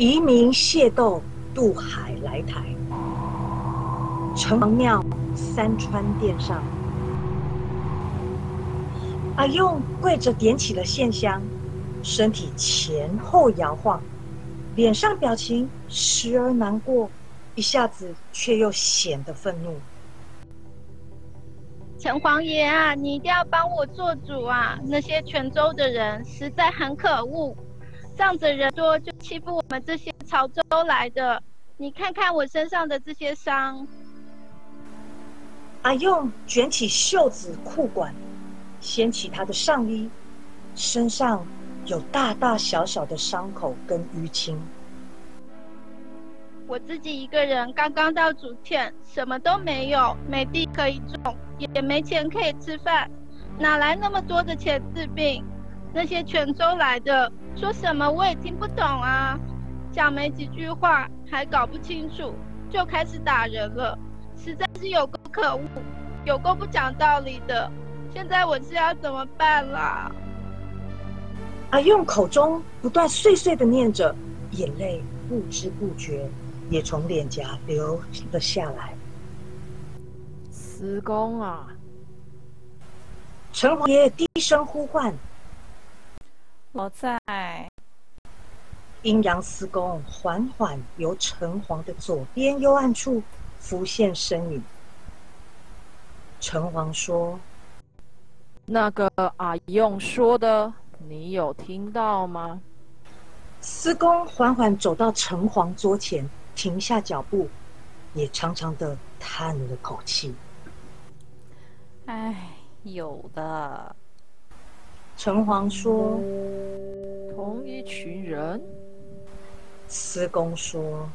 移民械斗渡海来台，城隍庙三川殿上，阿用跪着点起了线香，身体前后摇晃，脸上表情时而难过，一下子却又显得愤怒。城隍爷啊，你一定要帮我做主啊！那些泉州的人实在很可恶，仗着人多就欺负我们这些潮州来的。你看看我身上的这些伤。阿用卷起袖子裤管，掀起他的上衣，身上有大大小小的伤口跟淤青。我自己一个人刚刚到竹堑，什么都没有，没地可以种，也没钱可以吃饭，哪来那么多的钱治病？那些泉州来的说什么我也听不懂啊，讲没几句话还搞不清楚，就开始打人了，实在是有够可恶，有够不讲道理的。现在我是要怎么办啦？阿用口中不断碎碎的念着，眼泪不知不觉。也从脸颊流了下来。司公啊！陈王爷低声呼唤：“我在。”阴阳司公缓缓由城隍的左边幽暗处浮现身影。城隍说：“那个阿用说的，你有听到吗？”司公缓缓走到城隍桌前。停下脚步，也长长的叹了口气。哎，有的。城隍说：“同一群人。”司公说：“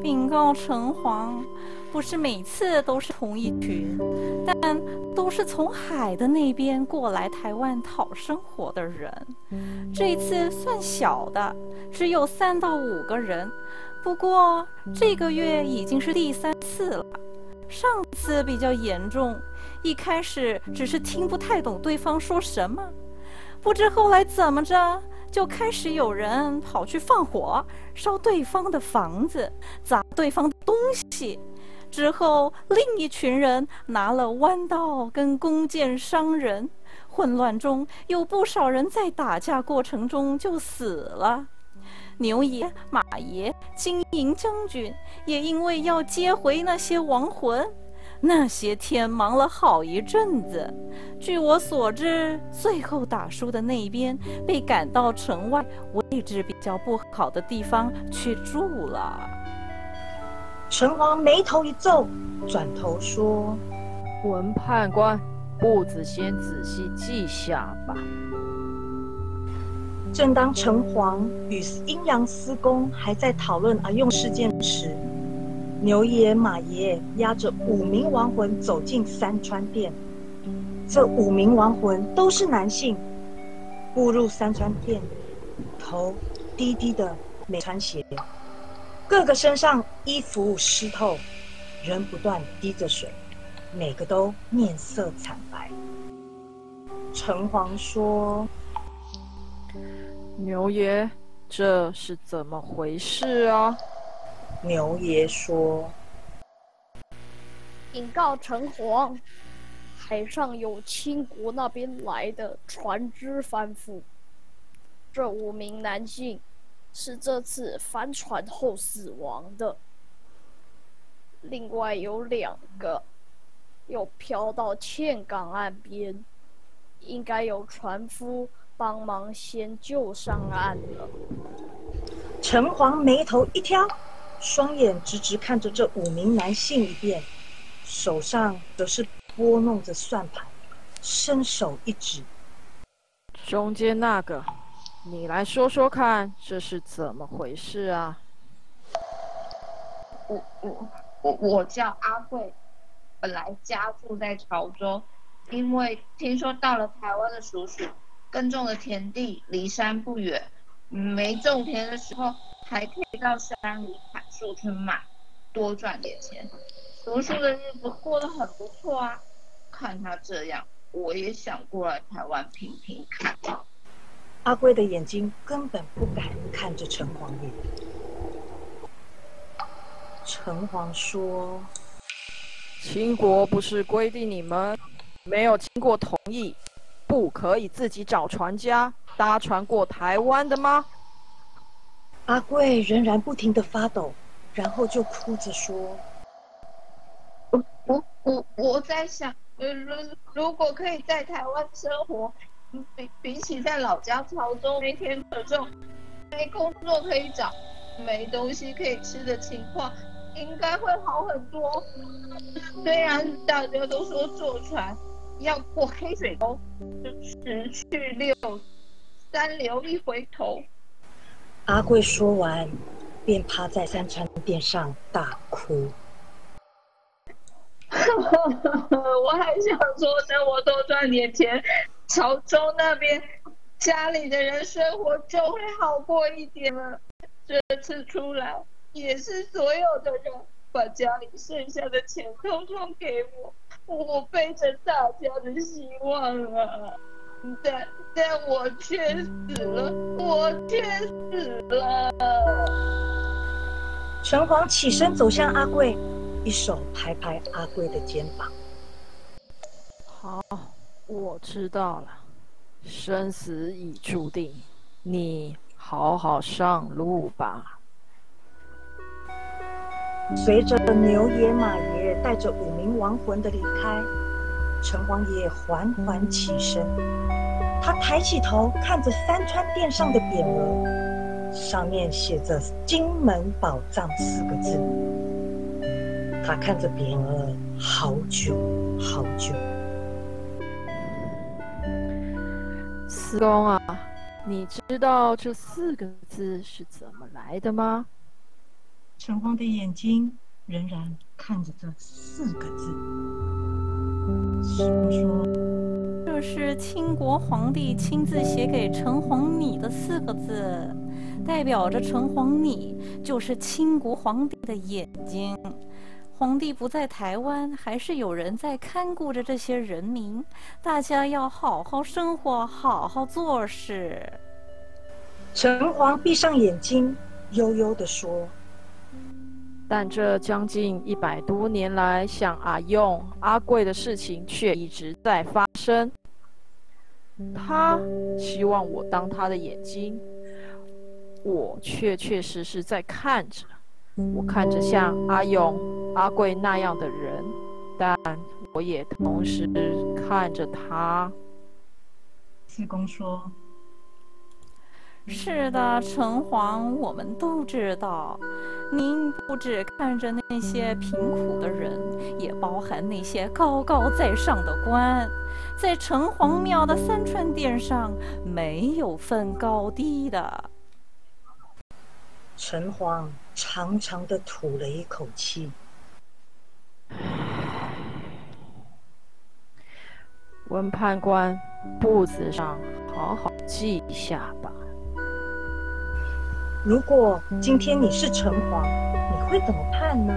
禀告城隍。”不是每次都是同一群，但都是从海的那边过来台湾讨生活的人。这次算小的，只有三到五个人。不过这个月已经是第三次了，上次比较严重，一开始只是听不太懂对方说什么，不知后来怎么着，就开始有人跑去放火，烧对方的房子，砸对方的东西。之后，另一群人拿了弯刀跟弓箭伤人，混乱中有不少人在打架过程中就死了。牛爷、马爷、金银将军也因为要接回那些亡魂，那些天忙了好一阵子。据我所知，最后打输的那一边被赶到城外位置比较不好的地方去住了。城隍眉头一皱，转头说：“文判官，步子先仔细记下吧。”正当城隍与阴阳司公还在讨论而用事件时，牛爷、马爷押着五名亡魂走进三川殿。这五名亡魂都是男性，步入三川殿，头低低的，没穿鞋。各个身上衣服湿透，人不断滴着水，每个都面色惨白。城隍说：“牛爷，这是怎么回事啊？”牛爷说：“禀告城隍，海上有清国那边来的船只翻覆，这五名男性。”是这次翻船后死亡的，另外有两个又漂到堑港岸边，应该有船夫帮忙先救上岸了。城隍眉头一挑，双眼直直看着这五名男性一遍，手上则是拨弄着算盘，伸手一指，中间那个。你来说说看，这是怎么回事啊？我我我我叫阿贵，本来家住在潮州，因为听说到了台湾的叔叔耕种的田地离山不远，没种田的时候还可以到山里砍树去卖，多赚点钱。读书的日子过得很不错啊，看他这样，我也想过来台湾拼拼看。阿贵的眼睛根本不敢看着城隍爷。城隍说：“秦国不是规定你们没有经过同意，不可以自己找船家搭船过台湾的吗？”阿贵仍然不停的发抖，然后就哭着说：“我我我我在想，呃，如如果可以在台湾生活，比比起在老家潮州没田可种，没工作可以找，没东西可以吃的情况。”应该会好很多。虽然大家都说坐船要过黑水沟，就十去六三流一回头。阿贵说完，便趴在三川垫上大哭。我还想说，等我多赚点钱，潮州那边家里的人生活就会好过一点了。这次出来。也是所有的人把家里剩下的钱通通给我，我背着大家的希望啊！但但我却死了，我却死了。城隍起身走向阿贵，一手拍拍阿贵的肩膀。好，我知道了，生死已注定，你好好上路吧。随着牛爷马爷带着五名亡魂的离开，城隍爷缓缓起身。他抬起头看着三川殿上的匾额，上面写着“金门宝藏”四个字。他看着匾额好久好久。四公啊，你知道这四个字是怎么来的吗？城隍的眼睛仍然看着这四个字。师傅说：“这是清国皇帝亲自写给城隍你的四个字，代表着城隍你就是清国皇帝的眼睛。皇帝不在台湾，还是有人在看顾着这些人民。大家要好好生活，好好做事。”城隍闭上眼睛，悠悠地说。但这将近一百多年来，像阿用、阿贵的事情却一直在发生。他希望我当他的眼睛，我确确实实在看着。我看着像阿勇、阿贵那样的人，但我也同时看着他。四公说。是的，城隍，我们都知道，您不只看着那些贫苦的人，也包含那些高高在上的官。在城隍庙的三川殿上，没有分高低的。城隍长长的吐了一口气，文判官，簿子上好好记一下吧。如果今天你是城隍，你会怎么判呢？